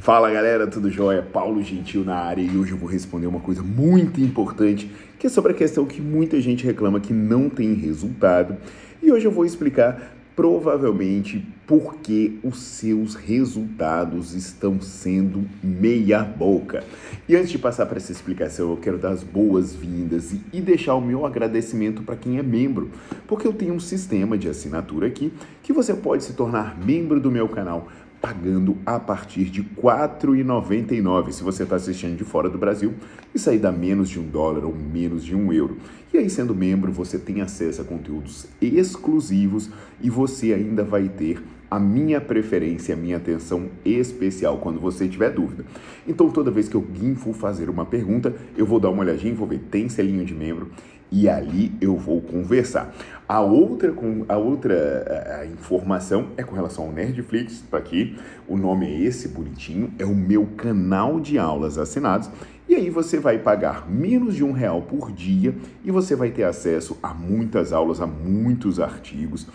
Fala galera, tudo jóia? Paulo Gentil na área e hoje eu vou responder uma coisa muito importante que é sobre a questão que muita gente reclama que não tem resultado e hoje eu vou explicar provavelmente porque os seus resultados estão sendo meia boca. E antes de passar para essa explicação, eu quero dar as boas-vindas e, deixar o meu agradecimento para quem é membro, porque eu tenho um sistema de assinatura aqui que você pode se tornar membro do meu canal pagando a partir de R$ 4,99 se você está assistindo de fora do Brasil e sair da menos de um dólar ou menos de um euro. E aí, sendo membro, você tem acesso a conteúdos exclusivos e você ainda vai ter a minha preferência, a minha atenção especial quando você tiver dúvida. Então, toda vez que alguém for fazer uma pergunta, eu vou dar uma olhadinha, vou ver, tem selinho de membro e ali eu vou conversar. A outra, a outra a informação é com relação ao Nerdflix, tá aqui, o nome é esse bonitinho, é o meu canal de aulas assinados. E aí você vai pagar menos de um real por dia e você vai ter acesso a muitas aulas, a muitos artigos.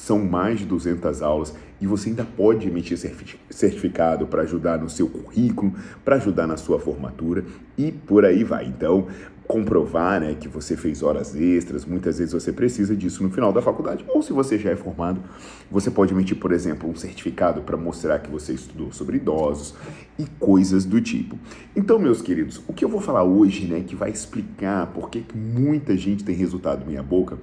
São mais de 200 aulas e você ainda pode emitir certificado para ajudar no seu currículo, para ajudar na sua formatura e por aí vai. Então, comprovar né, que você fez horas extras, muitas vezes você precisa disso no final da faculdade. Ou se você já é formado, você pode emitir, por exemplo, um certificado para mostrar que você estudou sobre idosos e coisas do tipo. Então, meus queridos, o que eu vou falar hoje, né, que vai explicar por que muita gente tem resultado minha boca,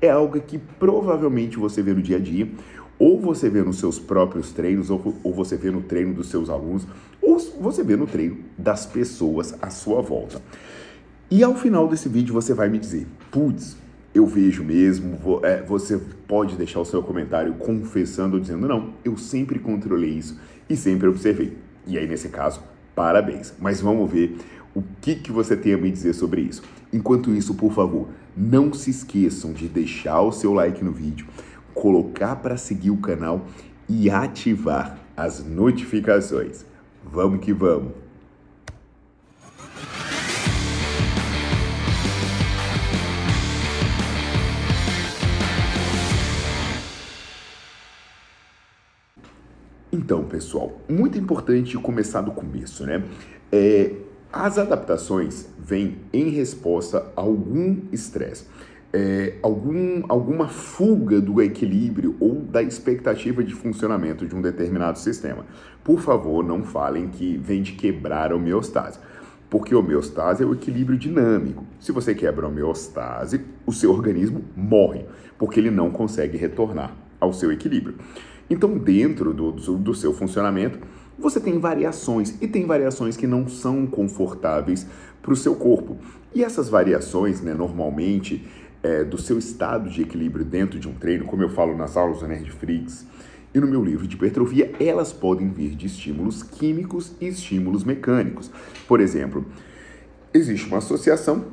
é algo que provavelmente você vê no dia a dia, ou você vê nos seus próprios treinos, ou, ou você vê no treino dos seus alunos, ou você vê no treino das pessoas à sua volta. E ao final desse vídeo você vai me dizer, putz, eu vejo mesmo, é, você pode deixar o seu comentário confessando ou dizendo, não, eu sempre controlei isso e sempre observei. E aí, nesse caso, parabéns. Mas vamos ver o que, que você tem a me dizer sobre isso. Enquanto isso, por favor, não se esqueçam de deixar o seu like no vídeo, colocar para seguir o canal e ativar as notificações. Vamos que vamos! Então, pessoal, muito importante começar do começo, né? É, as adaptações vêm em resposta a algum estresse, é, algum, alguma fuga do equilíbrio ou da expectativa de funcionamento de um determinado sistema. Por favor, não falem que vem de quebrar a homeostase, porque homeostase é o equilíbrio dinâmico. Se você quebra a homeostase, o seu organismo morre, porque ele não consegue retornar ao seu equilíbrio. Então, dentro do, do, seu funcionamento, você tem variações e tem variações que não são confortáveis para o seu corpo. E essas variações, né, normalmente, é, do seu estado de equilíbrio dentro de um treino, como eu falo nas aulas do Nerd Freaks e no meu livro de hipertrofia, elas podem vir de estímulos químicos e estímulos mecânicos. Por exemplo, existe uma associação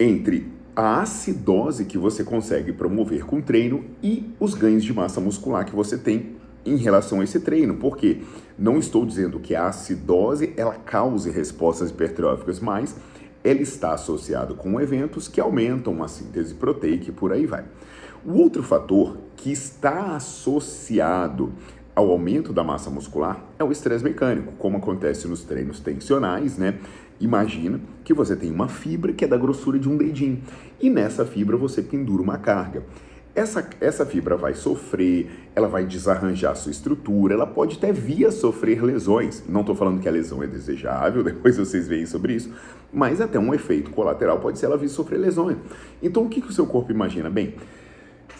entre a acidose que você consegue promover com o treino e os ganhos de massa muscular que você tem em relação a esse treino, porque não estou dizendo que a acidose ela cause respostas hipertróficas, mas ela está associada com eventos que aumentam a síntese proteica e por aí vai. O outro fator que está associado ao aumento da massa muscular é o estresse mecânico, como acontece nos treinos tensionais, né? Imagina que você tem uma fibra que é da grossura de um dedinho e nessa fibra você pendura uma carga. essa, essa fibra vai sofrer, ela vai desarranjar sua estrutura, ela pode até vir a sofrer lesões. Não estou falando que a lesão é desejável, depois vocês veem sobre isso, mas até um efeito colateral pode ser ela vir sofrer lesões. Então o que, que o seu corpo imagina? Bem,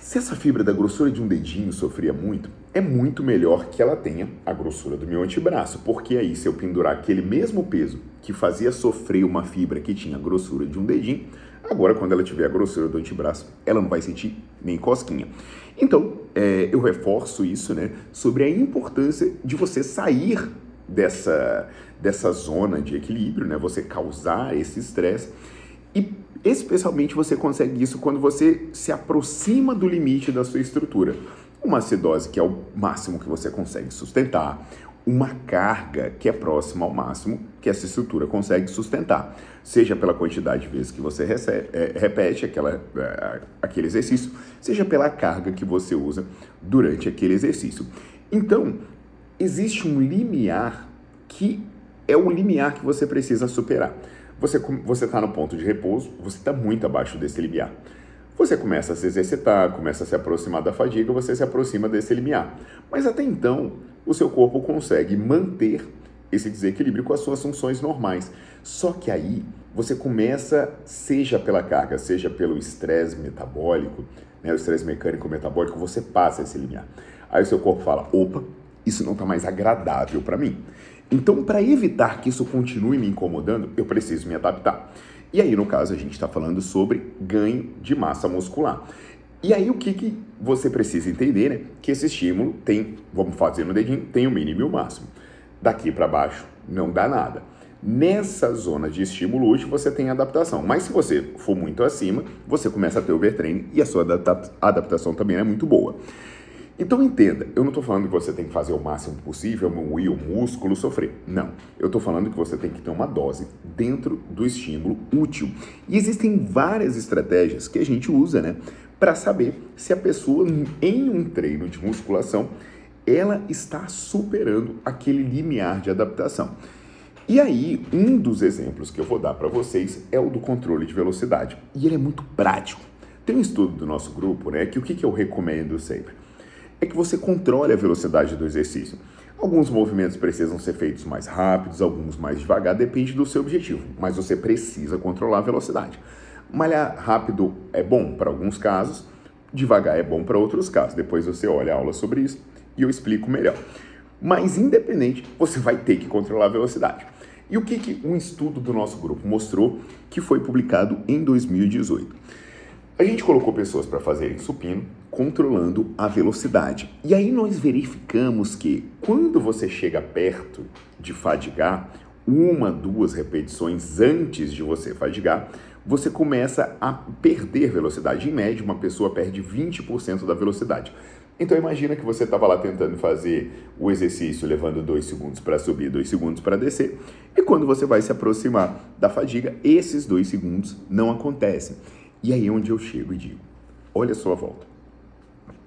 se essa fibra da grossura de um dedinho sofria muito, é muito melhor que ela tenha a grossura do meu antebraço, porque aí se eu pendurar aquele mesmo peso que fazia sofrer uma fibra que tinha a grossura de um dedinho, agora quando ela tiver a grossura do antebraço, ela não vai sentir nem cosquinha. Então, é, eu reforço isso, né, sobre a importância de você sair dessa, dessa zona de equilíbrio, né, você causar esse estresse e especialmente você consegue isso quando você se aproxima do limite da sua estrutura. Uma acidose que é o máximo que você consegue sustentar, uma carga que é próxima ao máximo que essa estrutura consegue sustentar, seja pela quantidade de vezes que você recebe, é, repete aquela, é, aquele exercício, seja pela carga que você usa durante aquele exercício. Então, existe um limiar que é o limiar que você precisa superar. Você você está no ponto de repouso, você está muito abaixo desse limiar. Você começa a se exercitar, começa a se aproximar da fadiga, você se aproxima desse limiar. Mas até então, o seu corpo consegue manter esse desequilíbrio com as suas funções normais. Só que aí você começa, seja pela carga, seja pelo estresse metabólico, né, o estresse mecânico metabólico, você passa esse limiar. Aí o seu corpo fala: opa, isso não está mais agradável para mim. Então, para evitar que isso continue me incomodando, eu preciso me adaptar. E aí, no caso, a gente está falando sobre ganho de massa muscular. E aí, o que, que você precisa entender, né? Que esse estímulo tem, vamos fazer no dedinho, tem o mínimo e o máximo. Daqui para baixo, não dá nada. Nessa zona de estímulo hoje você tem adaptação, mas se você for muito acima, você começa a ter overtraining e a sua adaptação também é muito boa. Então entenda, eu não estou falando que você tem que fazer o máximo possível, moer o músculo, sofrer. Não. Eu estou falando que você tem que ter uma dose dentro do estímulo útil. E existem várias estratégias que a gente usa, né? Para saber se a pessoa, em um treino de musculação, ela está superando aquele limiar de adaptação. E aí, um dos exemplos que eu vou dar para vocês é o do controle de velocidade. E ele é muito prático. Tem um estudo do nosso grupo, né, que o que, eu recomendo sempre? é que você controle a velocidade do exercício. Alguns movimentos precisam ser feitos mais rápidos, alguns mais devagar, depende do seu objetivo, mas você precisa controlar a velocidade. Malhar rápido é bom para alguns casos, devagar é bom para outros casos. Depois você olha a aula sobre isso e eu explico melhor. Mas independente, você vai ter que controlar a velocidade. E o que, que um estudo do nosso grupo mostrou que foi publicado em 2018? A gente colocou pessoas para fazerem supino controlando a velocidade. E aí nós verificamos que quando você chega perto de fadigar, uma, duas repetições antes de você fadigar, você começa a perder velocidade. Em média, uma pessoa perde 20% da velocidade. Então imagina que você estava lá tentando fazer o exercício levando dois segundos para subir, dois segundos para descer, e quando você vai se aproximar da fadiga, esses dois segundos não acontecem. E aí é onde eu chego e digo: olha a sua volta.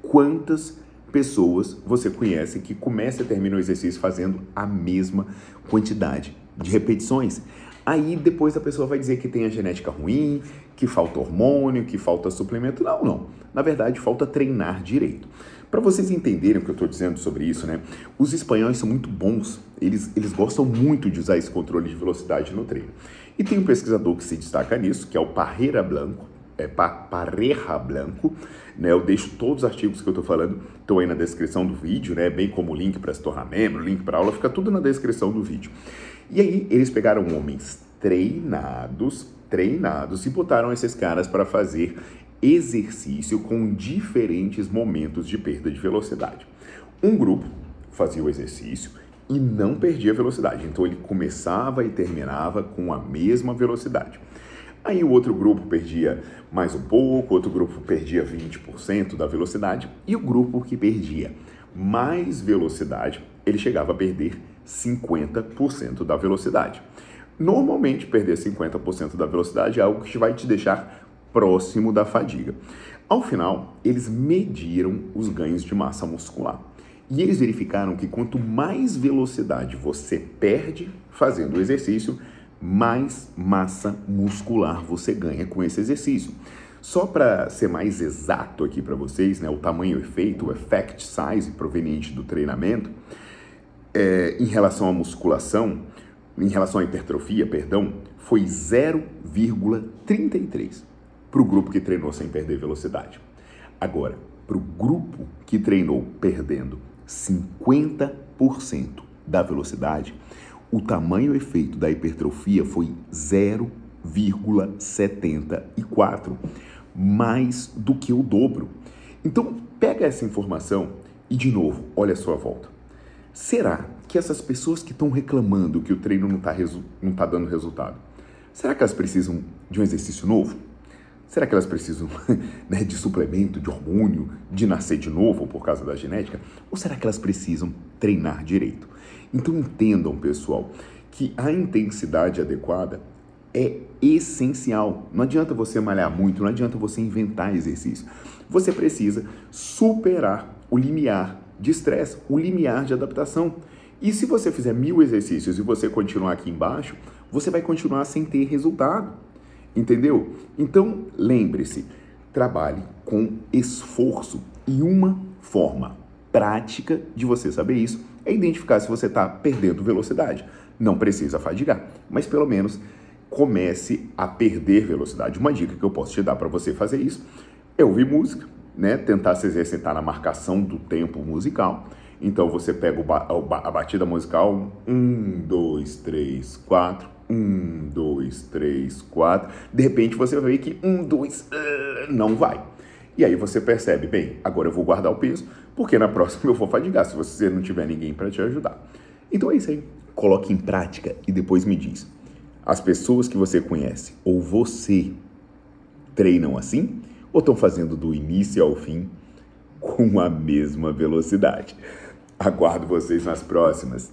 Quantas pessoas você conhece que começa e termina o exercício fazendo a mesma quantidade de repetições? Aí depois a pessoa vai dizer que tem a genética ruim, que falta hormônio, que falta suplemento. Não, não. Na verdade, falta treinar direito. Para vocês entenderem o que eu estou dizendo sobre isso, né? Os espanhóis são muito bons. Eles, eles gostam muito de usar esse controle de velocidade no treino. E tem um pesquisador que se destaca nisso, que é o Parreira Blanco é Pareja Blanco. Né? Eu deixo todos os artigos que eu estou falando, estão aí na descrição do vídeo, né? bem como o link para se tornar membro, link para aula, fica tudo na descrição do vídeo. E aí eles pegaram homens treinados, treinados, e botaram esses caras para fazer exercício com diferentes momentos de perda de velocidade. Um grupo fazia o exercício e não perdia velocidade, então ele começava e terminava com a mesma velocidade. Aí o outro grupo perdia mais um pouco, outro grupo perdia 20% da velocidade e o grupo que perdia mais velocidade, ele chegava a perder 50% da velocidade. Normalmente, perder 50% da velocidade é algo que vai te deixar próximo da fadiga. Ao final, eles mediram os ganhos de massa muscular. E eles verificaram que quanto mais velocidade você perde fazendo o exercício, mais massa muscular você ganha com esse exercício. Só para ser mais exato aqui para vocês, né, o tamanho efeito, o effect size proveniente do treinamento, é, em relação à musculação, em relação à hipertrofia, perdão, foi 0,33 para o grupo que treinou sem perder velocidade. Agora, para o grupo que treinou perdendo 50% da velocidade, o tamanho efeito da hipertrofia foi 0,74, mais do que o dobro. Então, pega essa informação e, de novo, olha a sua volta. Será que essas pessoas que estão reclamando que o treino não está não tá dando resultado, será que elas precisam de um exercício novo? Será que elas precisam né, de suplemento, de hormônio, de nascer de novo por causa da genética? Ou será que elas precisam treinar direito? Então entendam, pessoal, que a intensidade adequada é essencial. Não adianta você malhar muito, não adianta você inventar exercício. Você precisa superar o limiar de estresse, o limiar de adaptação. E se você fizer mil exercícios e você continuar aqui embaixo, você vai continuar sem ter resultado. Entendeu? Então, lembre-se, trabalhe com esforço e uma forma prática de você saber isso é identificar se você está perdendo velocidade. Não precisa fadigar, mas pelo menos comece a perder velocidade. Uma dica que eu posso te dar para você fazer isso é ouvir música, né? Tentar se exercitar na marcação do tempo musical. Então você pega a batida musical, um, dois, três, quatro um, dois, três, quatro. De repente você ver que um, dois, uh, não vai. E aí você percebe, bem, agora eu vou guardar o peso, porque na próxima eu vou fadigar, se você não tiver ninguém para te ajudar. Então é isso aí. Coloque em prática e depois me diz. As pessoas que você conhece ou você treinam assim ou estão fazendo do início ao fim com a mesma velocidade? Aguardo vocês nas próximas.